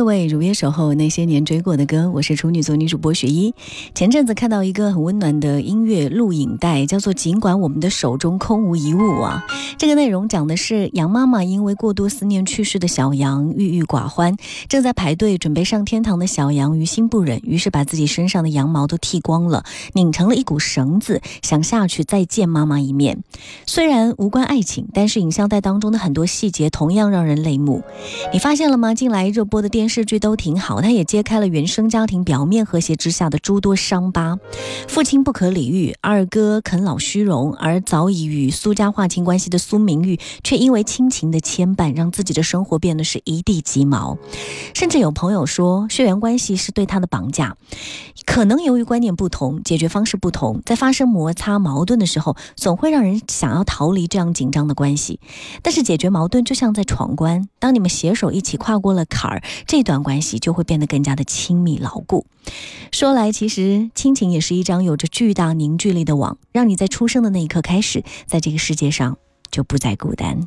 各位如约守候那些年追过的歌，我是处女座女主播雪一。前阵子看到一个很温暖的音乐录影带，叫做《尽管我们的手中空无一物》啊。这个内容讲的是杨妈妈因为过度思念去世的小羊，郁郁寡欢。正在排队准备上天堂的小羊于心不忍，于是把自己身上的羊毛都剃光了，拧成了一股绳子，想下去再见妈妈一面。虽然无关爱情，但是影像带当中的很多细节同样让人泪目。你发现了吗？近来热播的电视剧都挺好，它也揭开了原生家庭表面和谐之下的诸多伤疤。父亲不可理喻，二哥啃老虚荣，而早已与苏家划清关系的苏明玉，却因为亲情的牵绊，让自己的生活变得是一地鸡毛。甚至有朋友说，血缘关系是对他的绑架。可能由于观念不同，解决方式不同，在发生摩擦矛盾的时候，总会让人想要逃离这样紧张的关系。但是解决矛盾就像在闯关，当你们携手一起跨过了坎儿，这这段关系就会变得更加的亲密牢固。说来，其实亲情也是一张有着巨大凝聚力的网，让你在出生的那一刻开始，在这个世界上就不再孤单。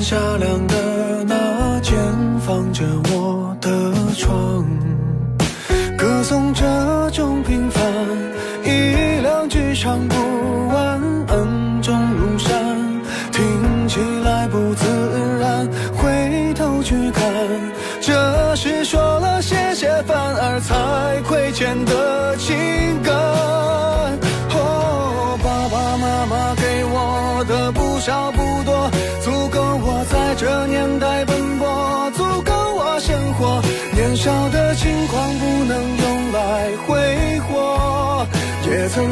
夏凉的那间放着我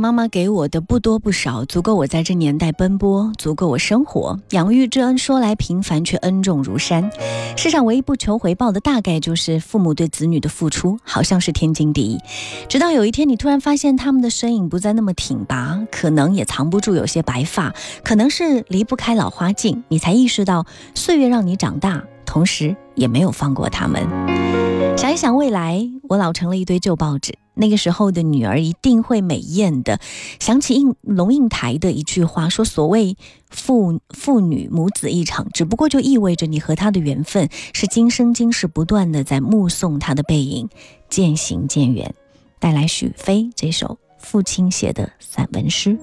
妈妈给我的不多不少，足够我在这年代奔波，足够我生活。养育之恩说来平凡，却恩重如山。世上唯一不求回报的，大概就是父母对子女的付出，好像是天经地义。直到有一天，你突然发现他们的身影不再那么挺拔，可能也藏不住有些白发，可能是离不开老花镜，你才意识到岁月让你长大，同时也没有放过他们。想一想未来，我老成了一堆旧报纸。那个时候的女儿一定会美艳的。想起应龙应台的一句话，说：“所谓父父女母子一场，只不过就意味着你和他的缘分是今生今世不断的在目送他的背影渐行渐远。”带来许飞这首父亲写的散文诗。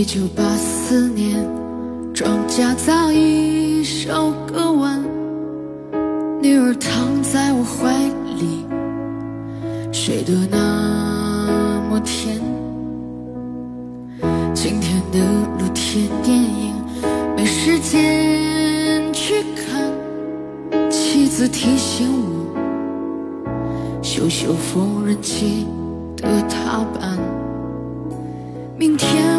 一九八四年，庄稼早已收割完，女儿躺在我怀里，睡得那么甜。今天的露天电影没时间去看，妻子提醒我，修修缝纫机的踏板。明天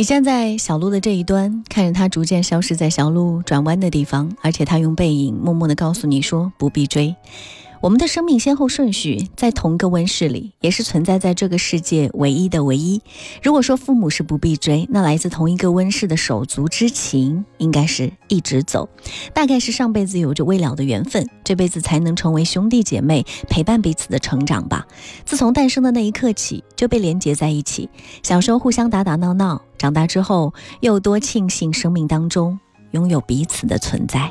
你站在小路的这一端，看着他逐渐消失在小路转弯的地方，而且他用背影默默地告诉你说：“不必追。”我们的生命先后顺序在同个温室里，也是存在在这个世界唯一的唯一。如果说父母是不必追，那来自同一个温室的手足之情，应该是一直走。大概是上辈子有着未了的缘分，这辈子才能成为兄弟姐妹，陪伴彼此的成长吧。自从诞生的那一刻起，就被连结在一起。小时候互相打打闹闹，长大之后又多庆幸生命当中拥有彼此的存在。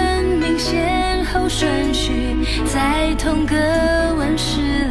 顺序在同个温室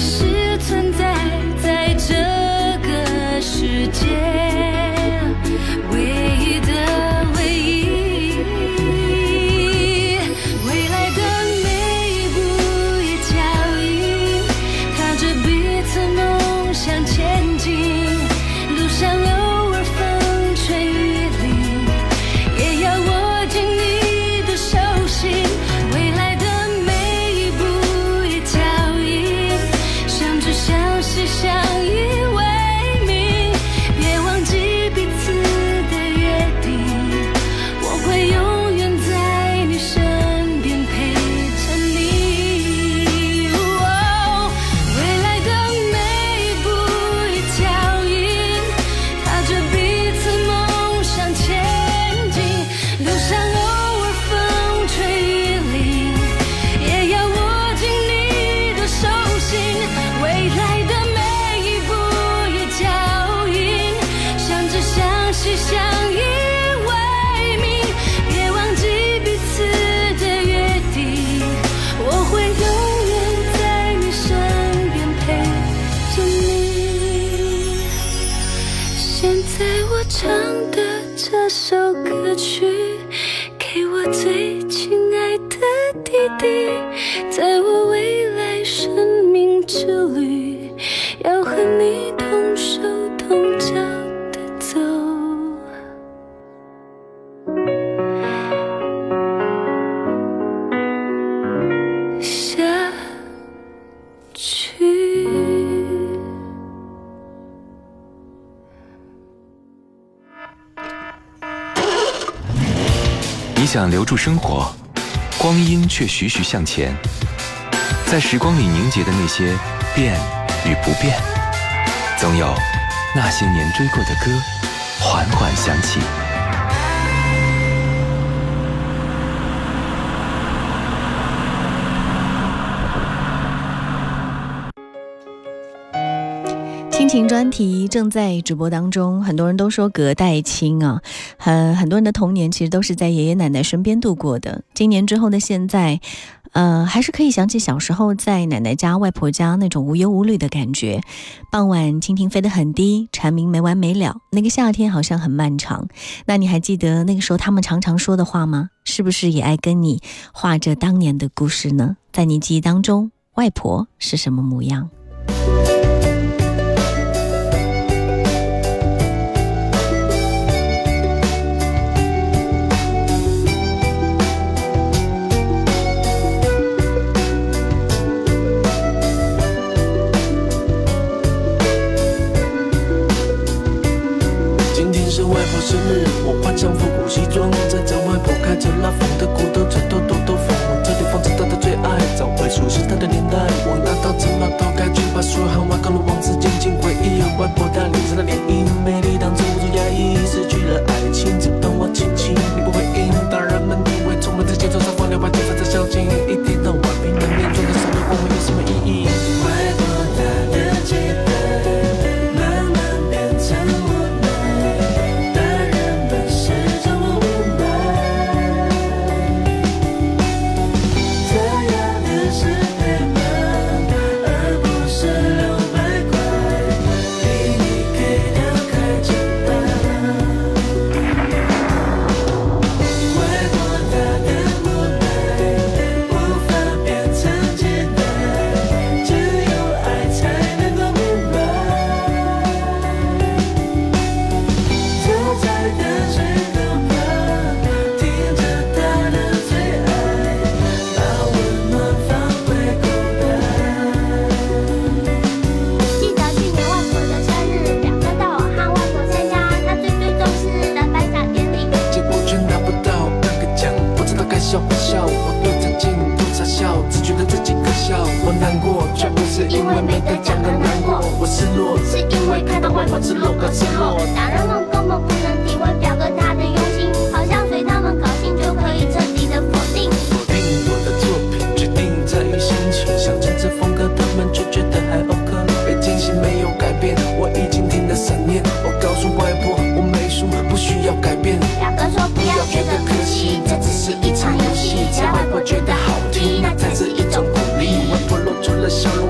是一滴，在我未来生命之旅，要和你同手同脚的走。你想留住生活。光阴却徐徐向前在时光里凝结的那些变与不变总有那些年追过的歌缓缓响起。亲情专题正在直播当中，很多人都说隔代亲啊。呃，很多人的童年其实都是在爷爷奶奶身边度过的。今年之后的现在，呃，还是可以想起小时候在奶奶家、外婆家那种无忧无虑的感觉。傍晚，蜻蜓飞得很低，蝉鸣没完没了。那个夏天好像很漫长。那你还记得那个时候他们常常说的话吗？是不是也爱跟你画着当年的故事呢？在你记忆当中，外婆是什么模样？So.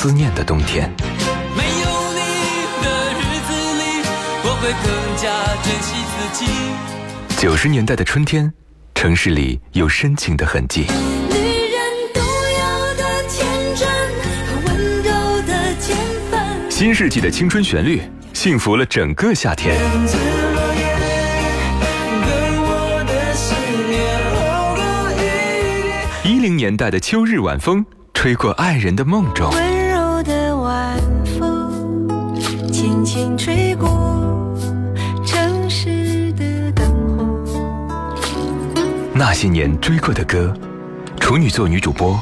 思念的冬天。没有你的日子里，我会更加珍惜自己。九十年代的春天，城市里有深情的痕迹。女人独有的天真和温柔的简单。新世纪的青春旋律，幸福了整个夏天。一零年代的秋日晚风，吹过爱人的梦中。那些年追过的歌，处女座女主播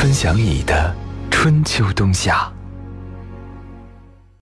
分享你的春秋冬夏。